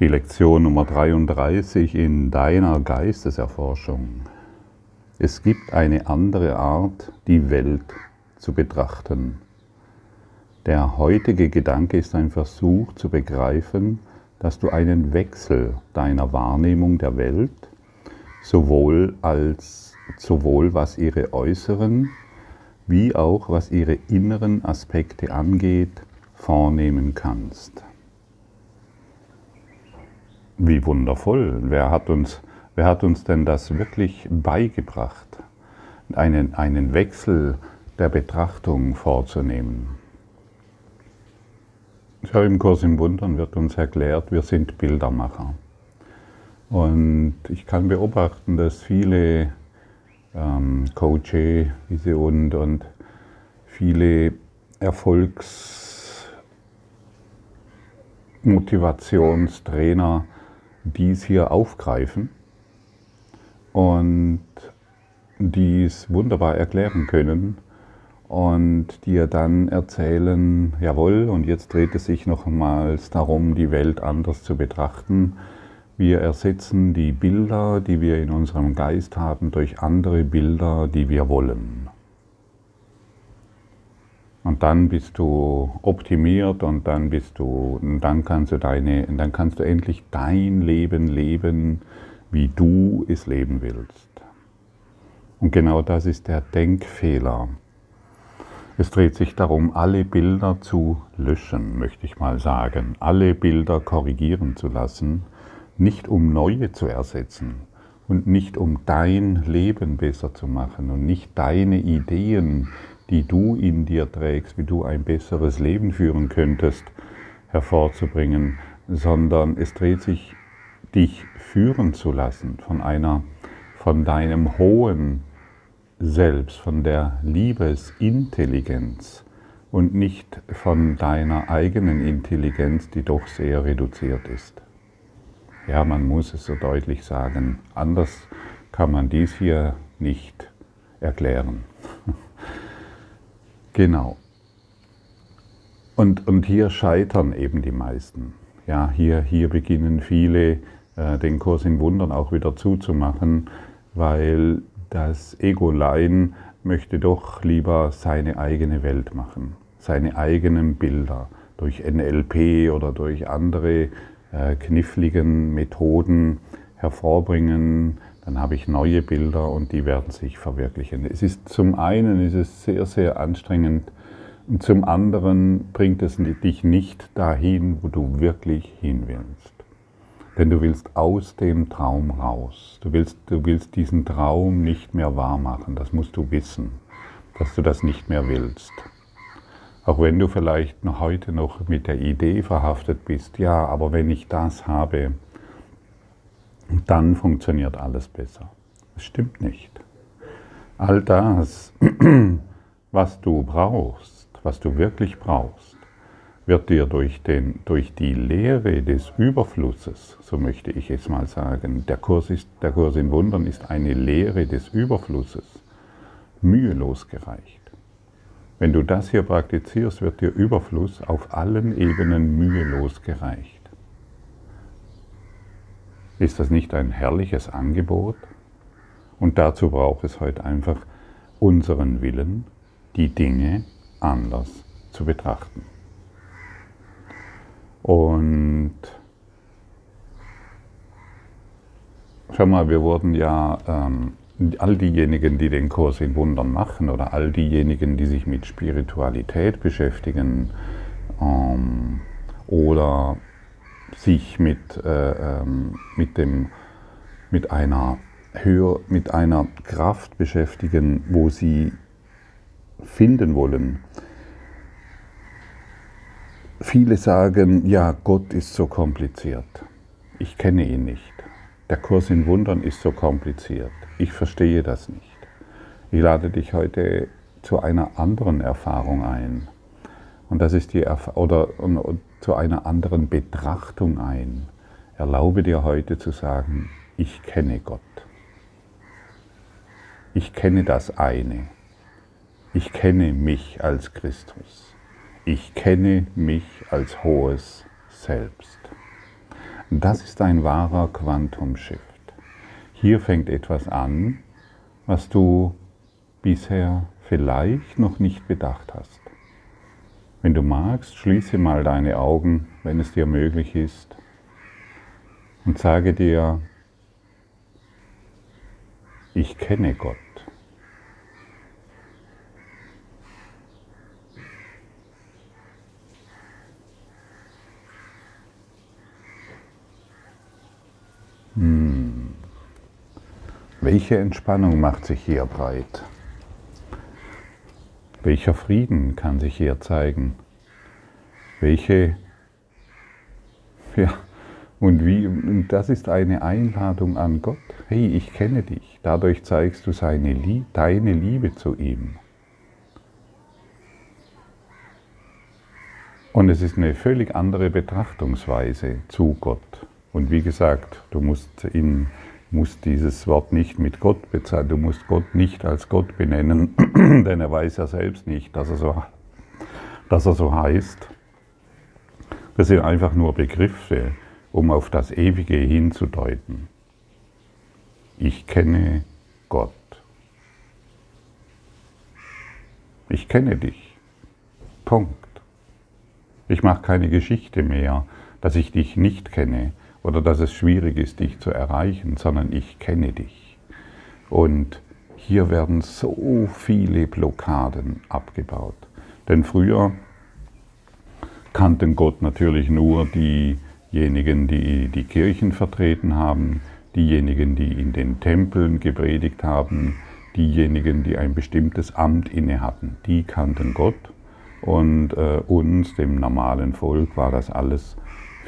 Die Lektion Nummer 33 in deiner Geisteserforschung. Es gibt eine andere Art, die Welt zu betrachten. Der heutige Gedanke ist ein Versuch zu begreifen, dass du einen Wechsel deiner Wahrnehmung der Welt, sowohl als sowohl was ihre äußeren wie auch was ihre inneren Aspekte angeht, vornehmen kannst. Wie wundervoll. Wer hat uns, wer hat uns denn das wirklich beigebracht? Einen, einen Wechsel der Betrachtung vorzunehmen. Ja, Im Kurs im Wundern wird uns erklärt, wir sind Bildermacher. Und ich kann beobachten, dass viele ähm, Coaches und, und viele Erfolgsmotivationstrainer dies hier aufgreifen und dies wunderbar erklären können und dir dann erzählen, jawohl, und jetzt dreht es sich nochmals darum, die Welt anders zu betrachten. Wir ersetzen die Bilder, die wir in unserem Geist haben, durch andere Bilder, die wir wollen. Und dann bist du optimiert und dann bist du, dann kannst du deine, dann kannst du endlich dein Leben leben, wie du es leben willst. Und genau das ist der Denkfehler. Es dreht sich darum, alle Bilder zu löschen, möchte ich mal sagen, alle Bilder korrigieren zu lassen, nicht um neue zu ersetzen und nicht um dein Leben besser zu machen und nicht deine Ideen die du in dir trägst, wie du ein besseres Leben führen könntest, hervorzubringen, sondern es dreht sich, dich führen zu lassen von einer, von deinem hohen Selbst, von der Liebesintelligenz und nicht von deiner eigenen Intelligenz, die doch sehr reduziert ist. Ja, man muss es so deutlich sagen, anders kann man dies hier nicht erklären. Genau. Und, und hier scheitern eben die meisten. Ja, hier, hier beginnen viele äh, den Kurs in Wundern auch wieder zuzumachen, weil das Ego-Lein möchte doch lieber seine eigene Welt machen, seine eigenen Bilder durch NLP oder durch andere äh, kniffligen Methoden hervorbringen, dann habe ich neue Bilder und die werden sich verwirklichen. Es ist zum einen ist es sehr, sehr anstrengend und zum anderen bringt es dich nicht dahin, wo du wirklich hin willst. Denn du willst aus dem Traum raus. Du willst, du willst diesen Traum nicht mehr wahr machen. Das musst du wissen, dass du das nicht mehr willst. Auch wenn du vielleicht noch heute noch mit der Idee verhaftet bist, ja, aber wenn ich das habe, dann funktioniert alles besser. Das stimmt nicht. All das, was du brauchst, was du wirklich brauchst, wird dir durch, den, durch die Lehre des Überflusses, so möchte ich es mal sagen, der Kurs, ist, der Kurs in Wundern ist eine Lehre des Überflusses, mühelos gereicht. Wenn du das hier praktizierst, wird dir Überfluss auf allen Ebenen mühelos gereicht. Ist das nicht ein herrliches Angebot? Und dazu braucht es heute einfach unseren Willen, die Dinge anders zu betrachten. Und schau mal, wir wurden ja, ähm, all diejenigen, die den Kurs in Wundern machen oder all diejenigen, die sich mit Spiritualität beschäftigen ähm, oder sich mit, äh, ähm, mit, dem, mit, einer Höhe, mit einer Kraft beschäftigen, wo sie finden wollen. Viele sagen, ja, Gott ist so kompliziert. Ich kenne ihn nicht. Der Kurs in Wundern ist so kompliziert. Ich verstehe das nicht. Ich lade dich heute zu einer anderen Erfahrung ein. Und das ist die Erf oder zu einer anderen Betrachtung ein. Erlaube dir heute zu sagen, ich kenne Gott. Ich kenne das eine. Ich kenne mich als Christus. Ich kenne mich als hohes Selbst. Das ist ein wahrer Quantum-Shift. Hier fängt etwas an, was du bisher vielleicht noch nicht bedacht hast. Wenn du magst, schließe mal deine Augen, wenn es dir möglich ist, und sage dir, ich kenne Gott. Hm. Welche Entspannung macht sich hier breit? Welcher Frieden kann sich hier zeigen? Welche, ja, und wie, und das ist eine Einladung an Gott. Hey, ich kenne dich. Dadurch zeigst du seine, deine Liebe zu ihm. Und es ist eine völlig andere Betrachtungsweise zu Gott. Und wie gesagt, du musst, ihn, musst dieses Wort nicht mit Gott bezahlen, du musst Gott nicht als Gott benennen, denn er weiß ja selbst nicht, dass er so, dass er so heißt. Das sind einfach nur Begriffe, um auf das Ewige hinzudeuten. Ich kenne Gott. Ich kenne dich. Punkt. Ich mache keine Geschichte mehr, dass ich dich nicht kenne, oder dass es schwierig ist, dich zu erreichen, sondern ich kenne dich. Und hier werden so viele Blockaden abgebaut. Denn früher kannten Gott natürlich nur diejenigen, die die Kirchen vertreten haben, diejenigen, die in den Tempeln gepredigt haben, diejenigen, die ein bestimmtes Amt inne hatten. Die kannten Gott und äh, uns, dem normalen Volk, war das alles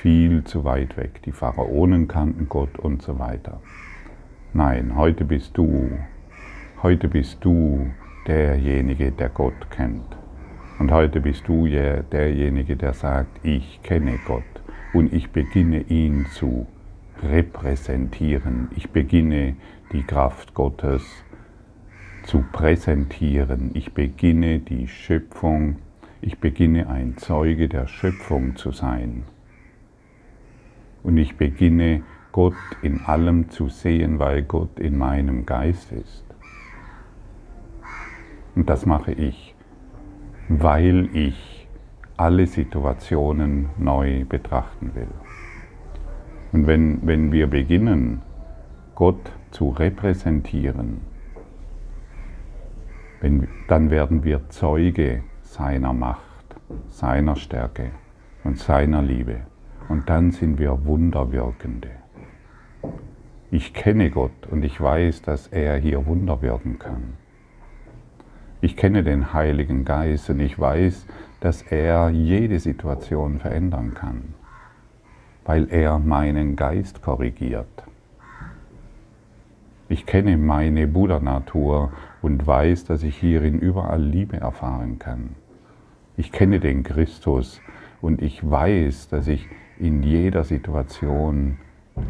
viel zu weit weg. Die Pharaonen kannten Gott und so weiter. Nein, heute bist du, heute bist du derjenige, der Gott kennt. Und heute bist du derjenige, der sagt, ich kenne Gott und ich beginne ihn zu repräsentieren. Ich beginne die Kraft Gottes zu präsentieren. Ich beginne die Schöpfung, ich beginne ein Zeuge der Schöpfung zu sein und ich beginne Gott in allem zu sehen, weil Gott in meinem Geist ist. Und das mache ich, weil ich alle Situationen neu betrachten will. Und wenn, wenn wir beginnen, Gott zu repräsentieren, wenn, dann werden wir Zeuge seiner Macht, seiner Stärke und seiner Liebe. Und dann sind wir Wunderwirkende. Ich kenne Gott und ich weiß, dass er hier Wunder wirken kann. Ich kenne den Heiligen Geist und ich weiß, dass er jede Situation verändern kann, weil er meinen Geist korrigiert. Ich kenne meine Buddha-Natur und weiß, dass ich hierin überall Liebe erfahren kann. Ich kenne den Christus und ich weiß, dass ich in jeder Situation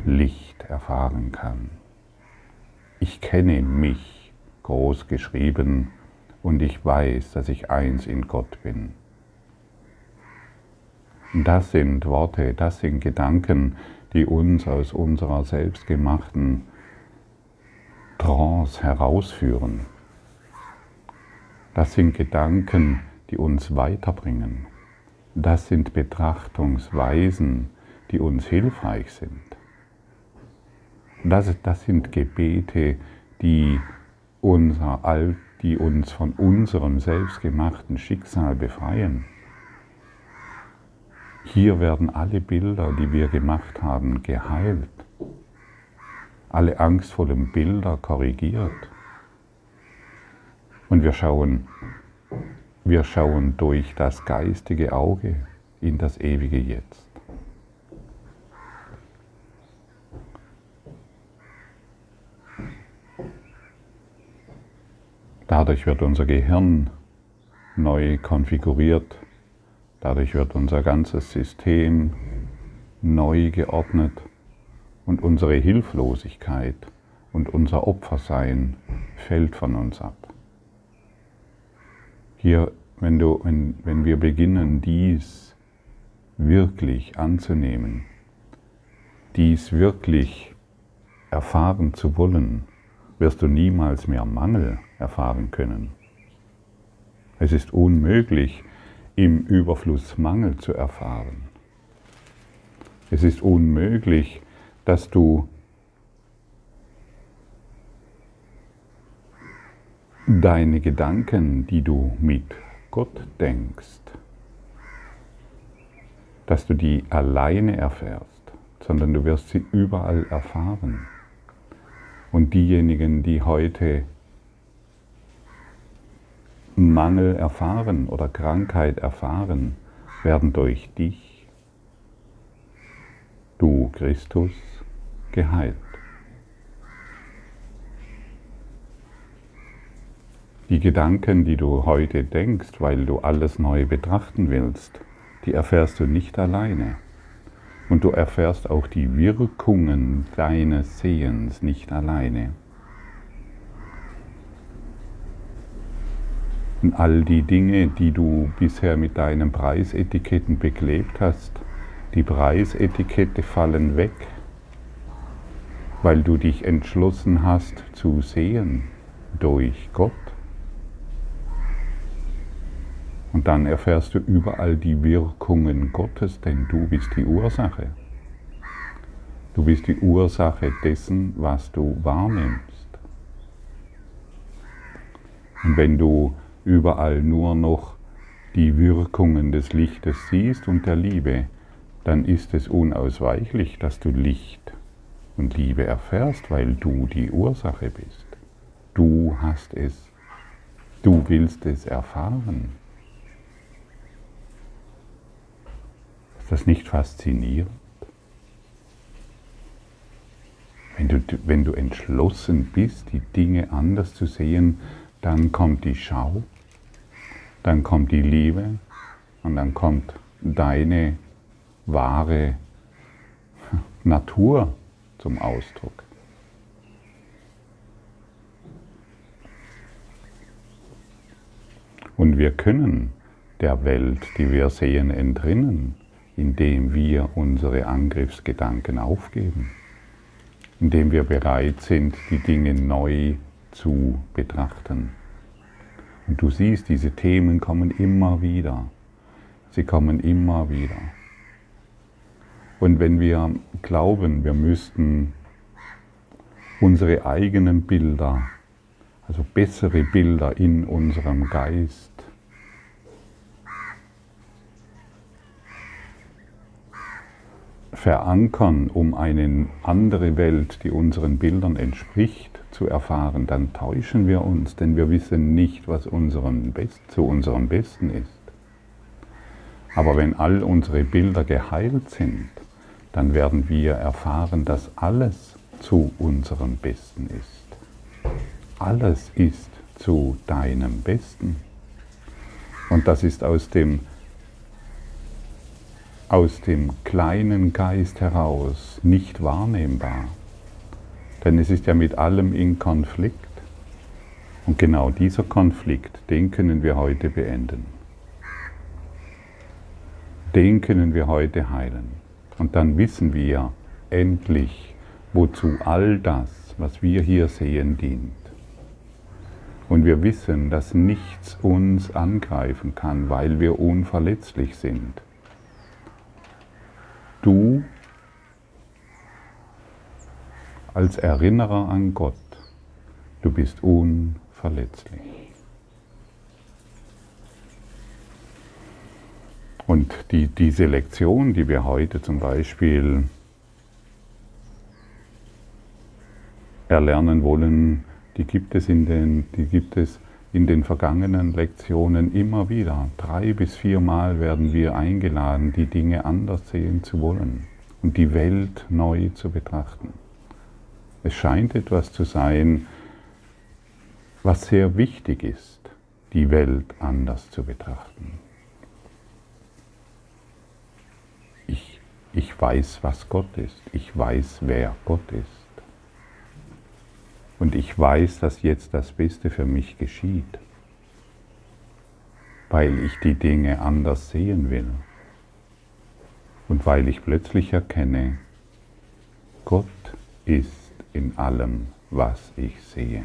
Licht erfahren kann. Ich kenne mich, groß geschrieben, und ich weiß, dass ich eins in Gott bin. Das sind Worte, das sind Gedanken, die uns aus unserer selbstgemachten Trance herausführen. Das sind Gedanken, die uns weiterbringen. Das sind Betrachtungsweisen, die uns hilfreich sind. Das, das sind Gebete, die, unser, die uns von unserem selbstgemachten Schicksal befreien. Hier werden alle Bilder, die wir gemacht haben, geheilt. Alle angstvollen Bilder korrigiert. Und wir schauen wir schauen durch das geistige Auge in das ewige Jetzt. Dadurch wird unser Gehirn neu konfiguriert, dadurch wird unser ganzes System neu geordnet und unsere Hilflosigkeit und unser Opfersein fällt von uns ab. Hier, wenn, du, wenn, wenn wir beginnen, dies wirklich anzunehmen, dies wirklich erfahren zu wollen, wirst du niemals mehr Mangel erfahren können. Es ist unmöglich, im Überfluss Mangel zu erfahren. Es ist unmöglich, dass du deine Gedanken, die du mit Gott denkst, dass du die alleine erfährst, sondern du wirst sie überall erfahren. Und diejenigen, die heute Mangel erfahren oder Krankheit erfahren, werden durch dich, du Christus, geheilt. Die Gedanken, die du heute denkst, weil du alles neu betrachten willst, die erfährst du nicht alleine. Und du erfährst auch die Wirkungen deines Sehens nicht alleine. Und all die Dinge, die du bisher mit deinen Preisetiketten beklebt hast, die Preisetikette fallen weg, weil du dich entschlossen hast zu sehen durch Gott. Und dann erfährst du überall die Wirkungen Gottes, denn du bist die Ursache. Du bist die Ursache dessen, was du wahrnimmst. Und wenn du überall nur noch die Wirkungen des Lichtes siehst und der Liebe, dann ist es unausweichlich, dass du Licht und Liebe erfährst, weil du die Ursache bist. Du hast es. Du willst es erfahren. Das nicht faszinierend? Wenn du, wenn du entschlossen bist, die Dinge anders zu sehen, dann kommt die Schau, dann kommt die Liebe und dann kommt deine wahre Natur zum Ausdruck. Und wir können der Welt, die wir sehen, entrinnen indem wir unsere Angriffsgedanken aufgeben, indem wir bereit sind, die Dinge neu zu betrachten. Und du siehst, diese Themen kommen immer wieder. Sie kommen immer wieder. Und wenn wir glauben, wir müssten unsere eigenen Bilder, also bessere Bilder in unserem Geist verankern, um eine andere Welt, die unseren Bildern entspricht, zu erfahren, dann täuschen wir uns, denn wir wissen nicht, was unserem Best, zu unserem Besten ist. Aber wenn all unsere Bilder geheilt sind, dann werden wir erfahren, dass alles zu unserem Besten ist. Alles ist zu deinem Besten. Und das ist aus dem aus dem kleinen Geist heraus nicht wahrnehmbar. Denn es ist ja mit allem in Konflikt. Und genau dieser Konflikt, den können wir heute beenden. Den können wir heute heilen. Und dann wissen wir endlich, wozu all das, was wir hier sehen, dient. Und wir wissen, dass nichts uns angreifen kann, weil wir unverletzlich sind du als Erinnerer an Gott, du bist unverletzlich. Und die, diese Lektion, die wir heute zum Beispiel erlernen wollen, die gibt es in den, die gibt es in den vergangenen Lektionen immer wieder. Drei bis viermal werden wir eingeladen, die Dinge anders sehen zu wollen und die Welt neu zu betrachten. Es scheint etwas zu sein, was sehr wichtig ist, die Welt anders zu betrachten. Ich, ich weiß, was Gott ist. Ich weiß, wer Gott ist. Und ich weiß, dass jetzt das Beste für mich geschieht, weil ich die Dinge anders sehen will und weil ich plötzlich erkenne, Gott ist in allem, was ich sehe.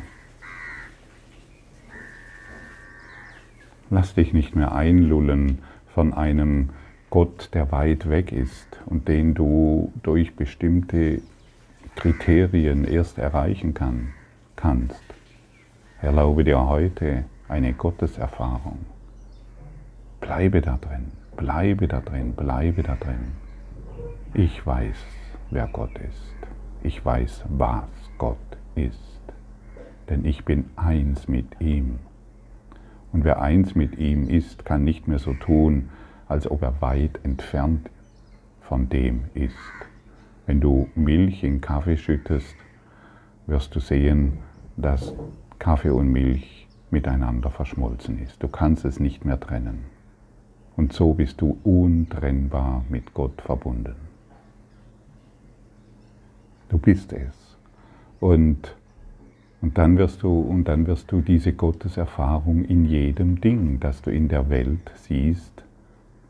Lass dich nicht mehr einlullen von einem Gott, der weit weg ist und den du durch bestimmte Kriterien erst erreichen kann, kannst. Erlaube dir heute eine Gotteserfahrung. Bleibe da drin, bleibe da drin, bleibe da drin. Ich weiß, wer Gott ist. Ich weiß, was Gott ist. Denn ich bin eins mit ihm. Und wer eins mit ihm ist, kann nicht mehr so tun, als ob er weit entfernt von dem ist. Wenn du Milch in Kaffee schüttest, wirst du sehen, dass Kaffee und Milch miteinander verschmolzen ist. Du kannst es nicht mehr trennen. Und so bist du untrennbar mit Gott verbunden. Du bist es. Und und dann wirst du, und dann wirst du diese Gotteserfahrung in jedem Ding, das du in der Welt siehst,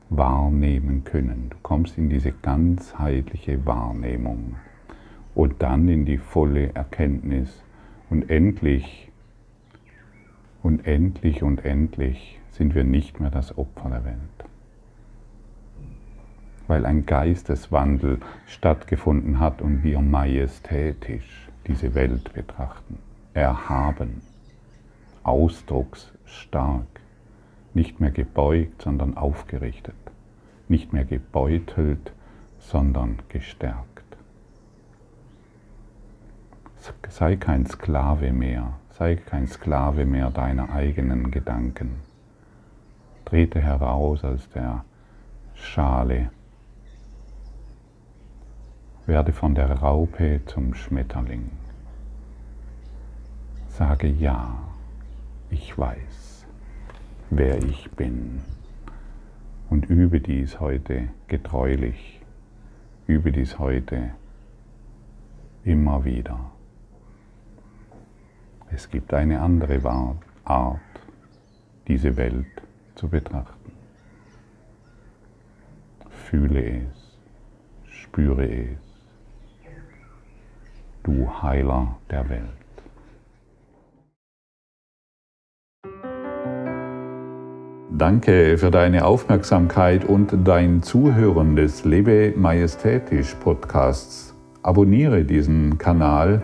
wahrnehmen können. Du kommst in diese ganzheitliche Wahrnehmung und dann in die volle Erkenntnis. Und endlich, und endlich und endlich sind wir nicht mehr das Opfer der Welt. Weil ein Geisteswandel stattgefunden hat und wir majestätisch diese Welt betrachten erhaben, ausdrucksstark, nicht mehr gebeugt, sondern aufgerichtet, nicht mehr gebeutelt, sondern gestärkt. Sei kein Sklave mehr, sei kein Sklave mehr deiner eigenen Gedanken. Trete heraus aus der Schale, werde von der Raupe zum Schmetterling. Sage ja, ich weiß, wer ich bin. Und übe dies heute getreulich, übe dies heute immer wieder. Es gibt eine andere Art, diese Welt zu betrachten. Fühle es, spüre es, du Heiler der Welt. Danke für deine Aufmerksamkeit und dein Zuhören des Lebe Majestätisch Podcasts. Abonniere diesen Kanal,